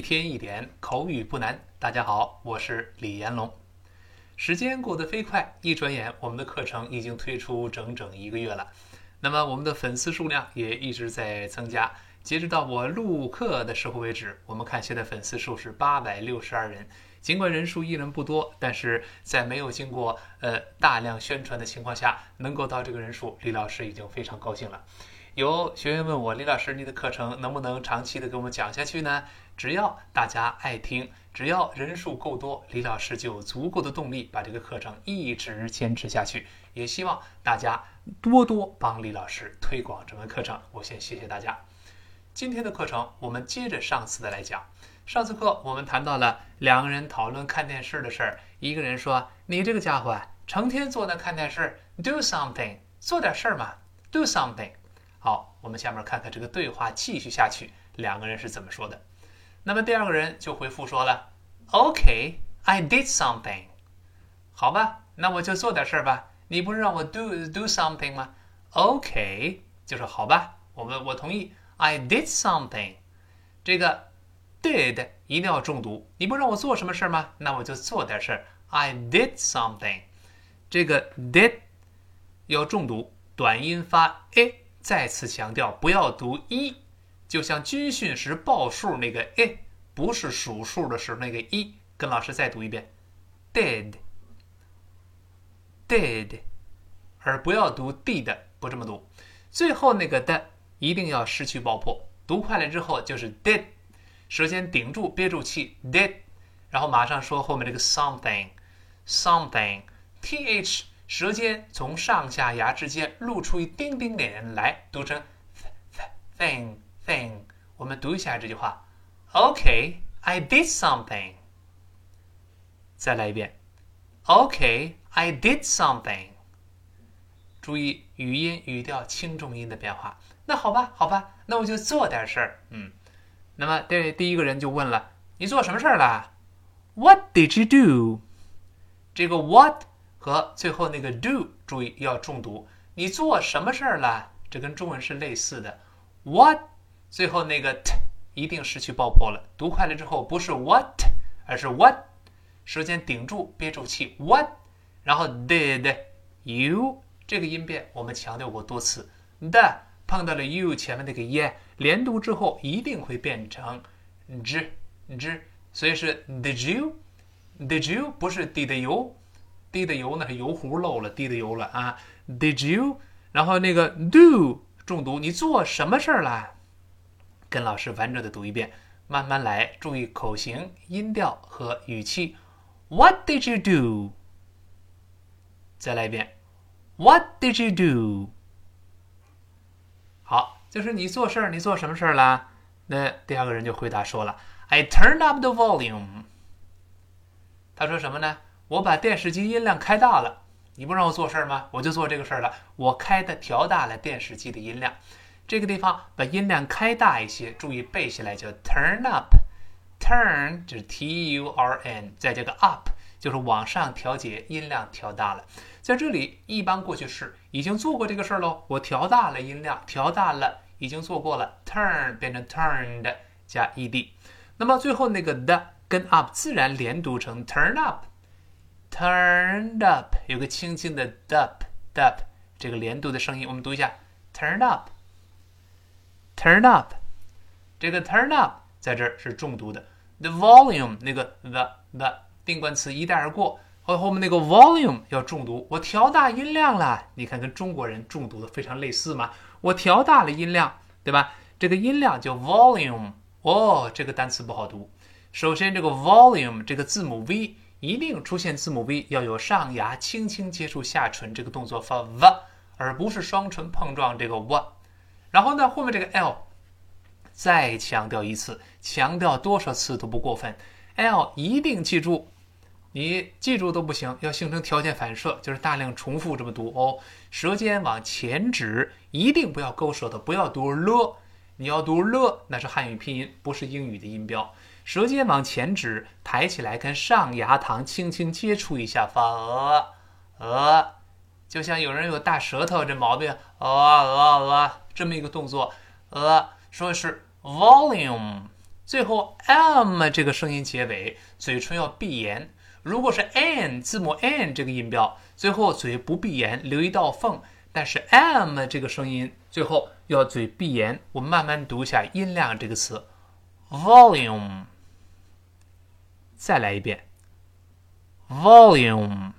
一天一点口语不难。大家好，我是李彦龙。时间过得飞快，一转眼我们的课程已经推出整整一个月了。那么我们的粉丝数量也一直在增加。截止到我录课的时候为止，我们看现在粉丝数是八百六十二人。尽管人数依然不多，但是在没有经过呃大量宣传的情况下，能够到这个人数，李老师已经非常高兴了。有学员问我，李老师，你的课程能不能长期的给我们讲下去呢？只要大家爱听，只要人数够多，李老师就有足够的动力把这个课程一直坚持下去。也希望大家多多帮李老师推广这门课程。我先谢谢大家。今天的课程我们接着上次的来讲。上次课我们谈到了两个人讨论看电视的事儿。一个人说：“你这个家伙啊成天坐那看电视，do something，做点事儿嘛，do something。”好，我们下面看看这个对话继续下去，两个人是怎么说的。那么第二个人就回复说了：“OK，I did something。”好吧，那我就做点事儿吧。你不是让我 do do something 吗？OK，就是好吧，我们我同意。I did something。这个。did 一定要重读，你不让我做什么事儿吗？那我就做点事儿。I did something。这个 did 要重读，短音发 a。再次强调，不要读一，就像军训时报数那个 a，不是数数的时候那个一。跟老师再读一遍，did，did，而不要读 did，不这么读。最后那个的一定要失去爆破，读快了之后就是 did。舌尖顶住，憋住气，did，然后马上说后面这个 something，something，th，舌尖从上下牙之间露出一丁丁点来，读成 “thing” thing。我们读一下这句话，OK，I did something。再来一遍，OK，I did something。注意语音语调轻重音的变化。那好吧，好吧，那我就做点事儿，嗯。那么，这第一个人就问了：“你做什么事儿了？”What did you do？这个 what 和最后那个 do，注意要重读。你做什么事儿了？这跟中文是类似的。What 最后那个 t 一定失去爆破了。读快了之后不是 what，而是 what，舌尖顶住，憋住气。What，然后 did you 这个音变我们强调过多次。的碰到了 you 前面那个 ye，连读之后一定会变成 z z，所以是 did you，did you 不是 did you，did you 那是油壶漏了，did you 了啊，did you，然后那个 do 重读，你做什么事儿了？跟老师完整的读一遍，慢慢来，注意口型、音调和语气。What did you do？再来一遍，What did you do？好，就是你做事儿，你做什么事儿啦？那第二个人就回答说了：“I turned up the volume。”他说什么呢？我把电视机音量开大了。你不让我做事儿吗？我就做这个事儿了。我开的调大了电视机的音量。这个地方把音量开大一些，注意背下来叫 turn up。turn 就是 t u r n，再加个 up 就是往上调节音量，调大了。在这里，一般过去式已经做过这个事儿喽。我调大了音量，调大了，已经做过了。turn 变成 turned 加 ed，那么最后那个的跟 up 自然连读成 turn up，turned up 有个轻轻的 dup，dup 这个连读的声音，我们读一下，turn up Turn up，这个 turn up 在这儿是重读的。the volume 那个 the the 定冠词一带而过。和后面那个 volume 要重读，我调大音量了。你看，跟中国人重读的非常类似嘛。我调大了音量，对吧？这个音量叫 volume。哦，这个单词不好读。首先，这个 volume 这个字母 v 一定出现字母 v，要有上牙轻轻接触下唇这个动作发 v，而不是双唇碰撞这个 w。然后呢，后面这个 l 再强调一次，强调多少次都不过分。l 一定记住。你记住都不行，要形成条件反射，就是大量重复这么读哦。舌尖往前指，一定不要勾舌头，不要读了。你要读了，那是汉语拼音，不是英语的音标。舌尖往前指，抬起来跟上牙膛轻轻接触一下，发呃呃，就像有人有大舌头这毛病，呃呃呃，这么一个动作，呃，说是 volume。最后 m 这个声音结尾，嘴唇要闭严。如果是 n 字母 n 这个音标，最后嘴不闭严，留一道缝。但是 m 这个声音最后要嘴闭严。我们慢慢读一下音量这个词，volume。再来一遍，volume。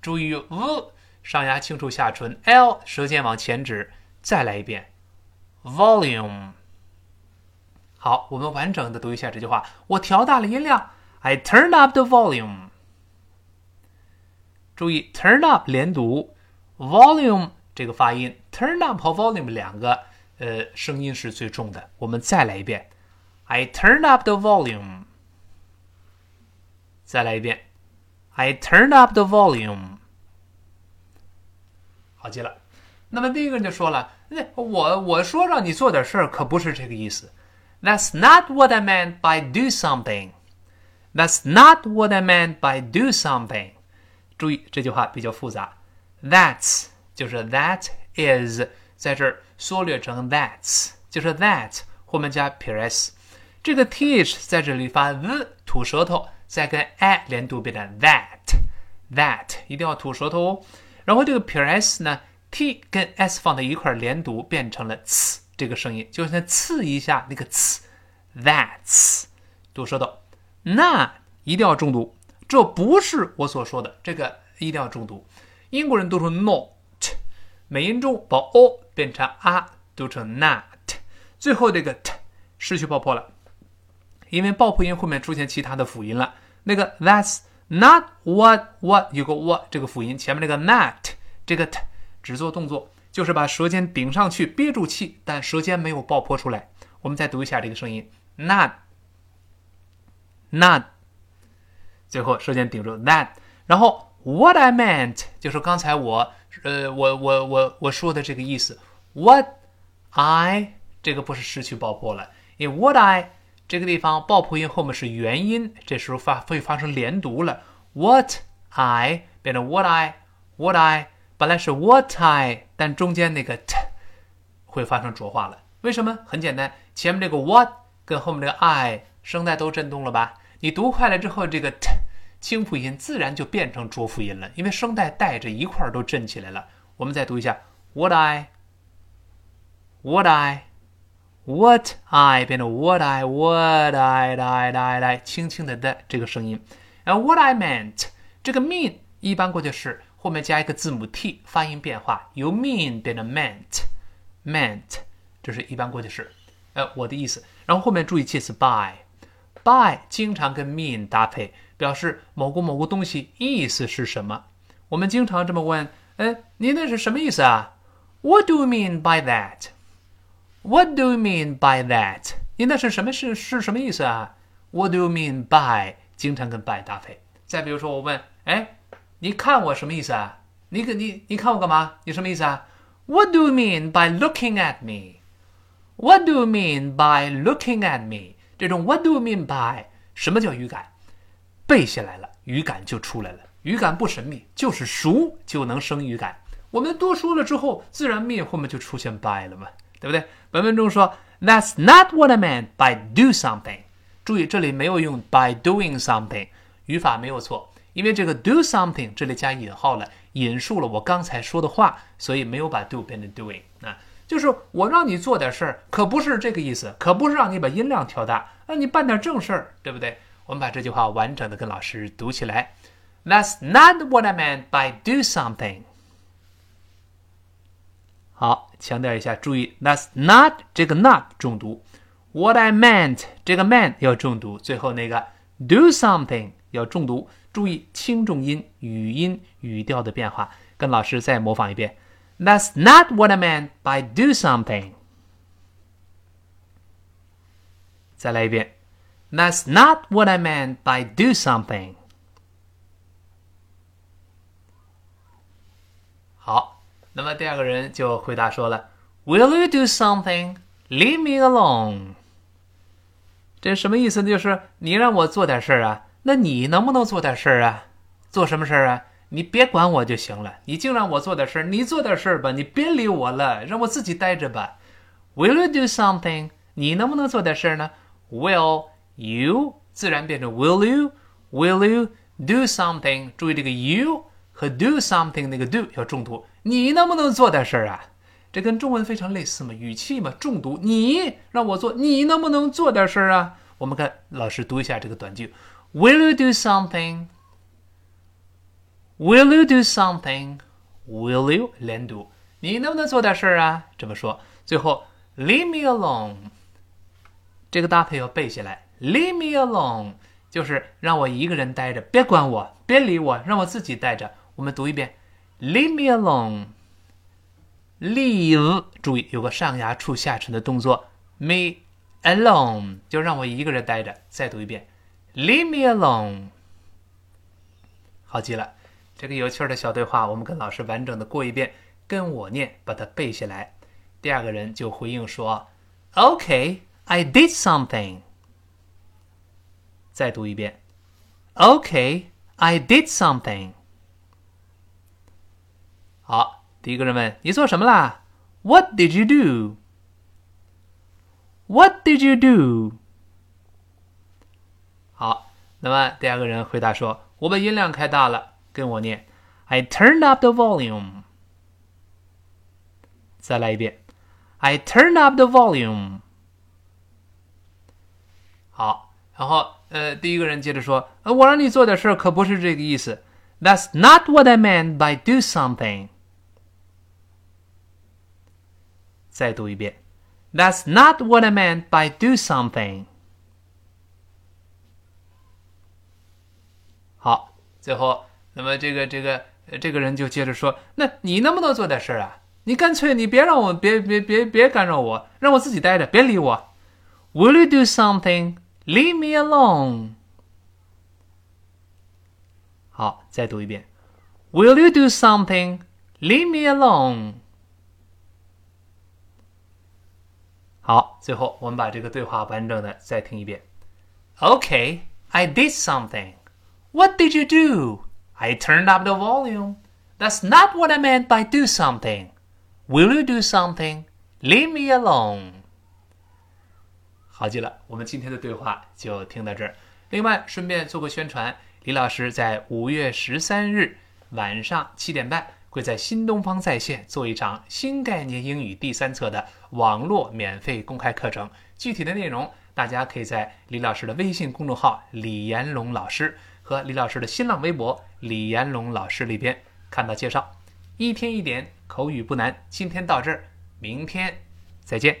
注意 v 上牙轻触下唇，l 舌尖往前指。再来一遍，volume。好，我们完整的读一下这句话。我调大了音量，I turn up the volume。注意，turn up 连读，volume 这个发音，turn up 和 volume 两个呃声音是最重的。我们再来一遍，I turn up the volume。再来一遍，I turn up the volume。好记了。那么第一个人就说了，那我我说让你做点事儿，可不是这个意思。That's not what I meant by do something. That's not what I meant by do something. 注意这句话比较复杂，That's 就是 That is 在这儿缩略成 That's，就是 That 后面加撇 s，这个 th 在这里发 z 吐舌头，再跟 a 连读变成 That，That 一定要吐舌头哦。然后这个撇 s 呢，t 跟 s 放在一块连读变成了呲。这个声音就是那刺一下那个呲，that's 读舌头，那一定要重读，这不是我所说的，这个一定要重读。英国人读成 not，美音中把 o 变成 a，读成 not，最后这个 t 失去爆破了，因为爆破音后面出现其他的辅音了。那个 that's not what what 有个 what 这个辅音，前面那个 not 这个 t 只做动作。就是把舌尖顶上去，憋住气，但舌尖没有爆破出来。我们再读一下这个声音，not，not，最后舌尖顶住 that。然后 what I meant 就是刚才我，呃，我我我我说的这个意思。what I 这个不是失去爆破了，因为 what I 这个地方爆破音后面是元音，这时候发会发生连读了。what I 变成 what I，what I。本来是 what I，但中间那个 t 会发生浊化了。为什么？很简单，前面这个 what 跟后面这个 I 声带都震动了吧？你读快了之后，这个 t 清辅音自然就变成浊辅音了，因为声带带着一块都震起来了。我们再读一下 what I，what I What I 变成 what I，what I，来来来，轻轻的的这个声音。然后 what I meant，这个 mean 一般过去式。后面加一个字母 t，发音变化由 mean 变成 meant，meant，这是一般过去式。呃，我的意思。然后后面注意介词 by，by 经常跟 mean 搭配，表示某个某个东西意思是什么。我们经常这么问：哎，你那是什么意思啊？What do you mean by that？What do you mean by that？你那是什么是是什么意思啊？What do you mean by？经常跟 by 搭配。再比如说，我问：哎。你看我什么意思啊？你可你你看我干嘛？你什么意思啊？What do you mean by looking at me? What do you mean by looking at me? 这种 What do you mean by 什么叫语感？背下来了，语感就出来了。语感不神秘，就是熟就能生语感。我们多说了之后，自然灭后面就出现 by 了嘛，对不对？本文中说 That's not what I meant by do something。注意这里没有用 by doing something，语法没有错。因为这个 do something 这里加引号了，引述了我刚才说的话，所以没有把 do 变成 doing 啊，就是我让你做点事儿，可不是这个意思，可不是让你把音量调大，让你办点正事儿，对不对？我们把这句话完整的跟老师读起来。That's not what I meant by do something。好，强调一下，注意，That's not 这个 not 重读，What I meant 这个 meant 要重读，最后那个 do something 要重读。注意轻重音、语音、语调的变化，跟老师再模仿一遍。That's not what I meant by do something。再来一遍。That's not what I meant by do something。 那么第二个人就回答说了：“Will you do something? Leave me alone。”这什么意思呢？就是你让我做点事儿啊。那你能不能做点事儿啊？做什么事儿啊？你别管我就行了。你净让我做点事儿，你做点事儿吧。你别理我了，让我自己待着吧。Will you do something？你能不能做点事儿呢 Will you 自然变成 Will you? Will you do something? 注意这个 you 和 do something 那个 do 要重读。你能不能做点事儿啊？这跟中文非常类似嘛，语气嘛，重读。你让我做，你能不能做点事儿啊？我们看老师读一下这个短句：Will you do something? Will you do something? Will you 连读？你能不能做点事儿啊？这么说。最后，Leave me alone。这个搭配要背下来。Leave me alone 就是让我一个人待着，别管我，别理我，让我自己待着。我们读一遍：Leave me alone。Leave，注意有个上牙触下唇的动作。Me alone 就让我一个人待着。再读一遍：Leave me alone。好极了。这个有趣的小对话，我们跟老师完整的过一遍，跟我念，把它背下来。第二个人就回应说：“Okay, I did something。”再读一遍：“Okay, I did something。”好，第一个人问：“你做什么啦？”“What did you do？” “What did you do？” 好，那么第二个人回答说：“我把音量开大了。”跟我念，I turned up the volume。再来一遍，I turned up the volume。好，然后呃，第一个人接着说，呃，我让你做点事儿，可不是这个意思。That's not what I meant by do something。再读一遍，That's not what I meant by do something。好，最后。那么这个这个这个人就接着说：“那你能不能做点事儿啊？你干脆你别让我别别别别干扰我，让我自己待着，别理我。Will you do something? Leave me alone。”好，再读一遍：“Will you do something? Leave me alone。”好，最后我们把这个对话完整的再听一遍。Okay, I did something. What did you do? I turned up the volume. That's not what I meant by do something. Will you do something? Leave me alone. 好极了，我们今天的对话就听到这儿。另外，顺便做个宣传，李老师在五月十三日晚上七点半 会在新东方在线做一场新概念英语第三册的网络免费公开课程。具体的内容，大家可以在李老师的微信公众号“李延龙老师”。和李老师的新浪微博李延龙老师里边看到介绍，一天一点口语不难。今天到这儿，明天再见。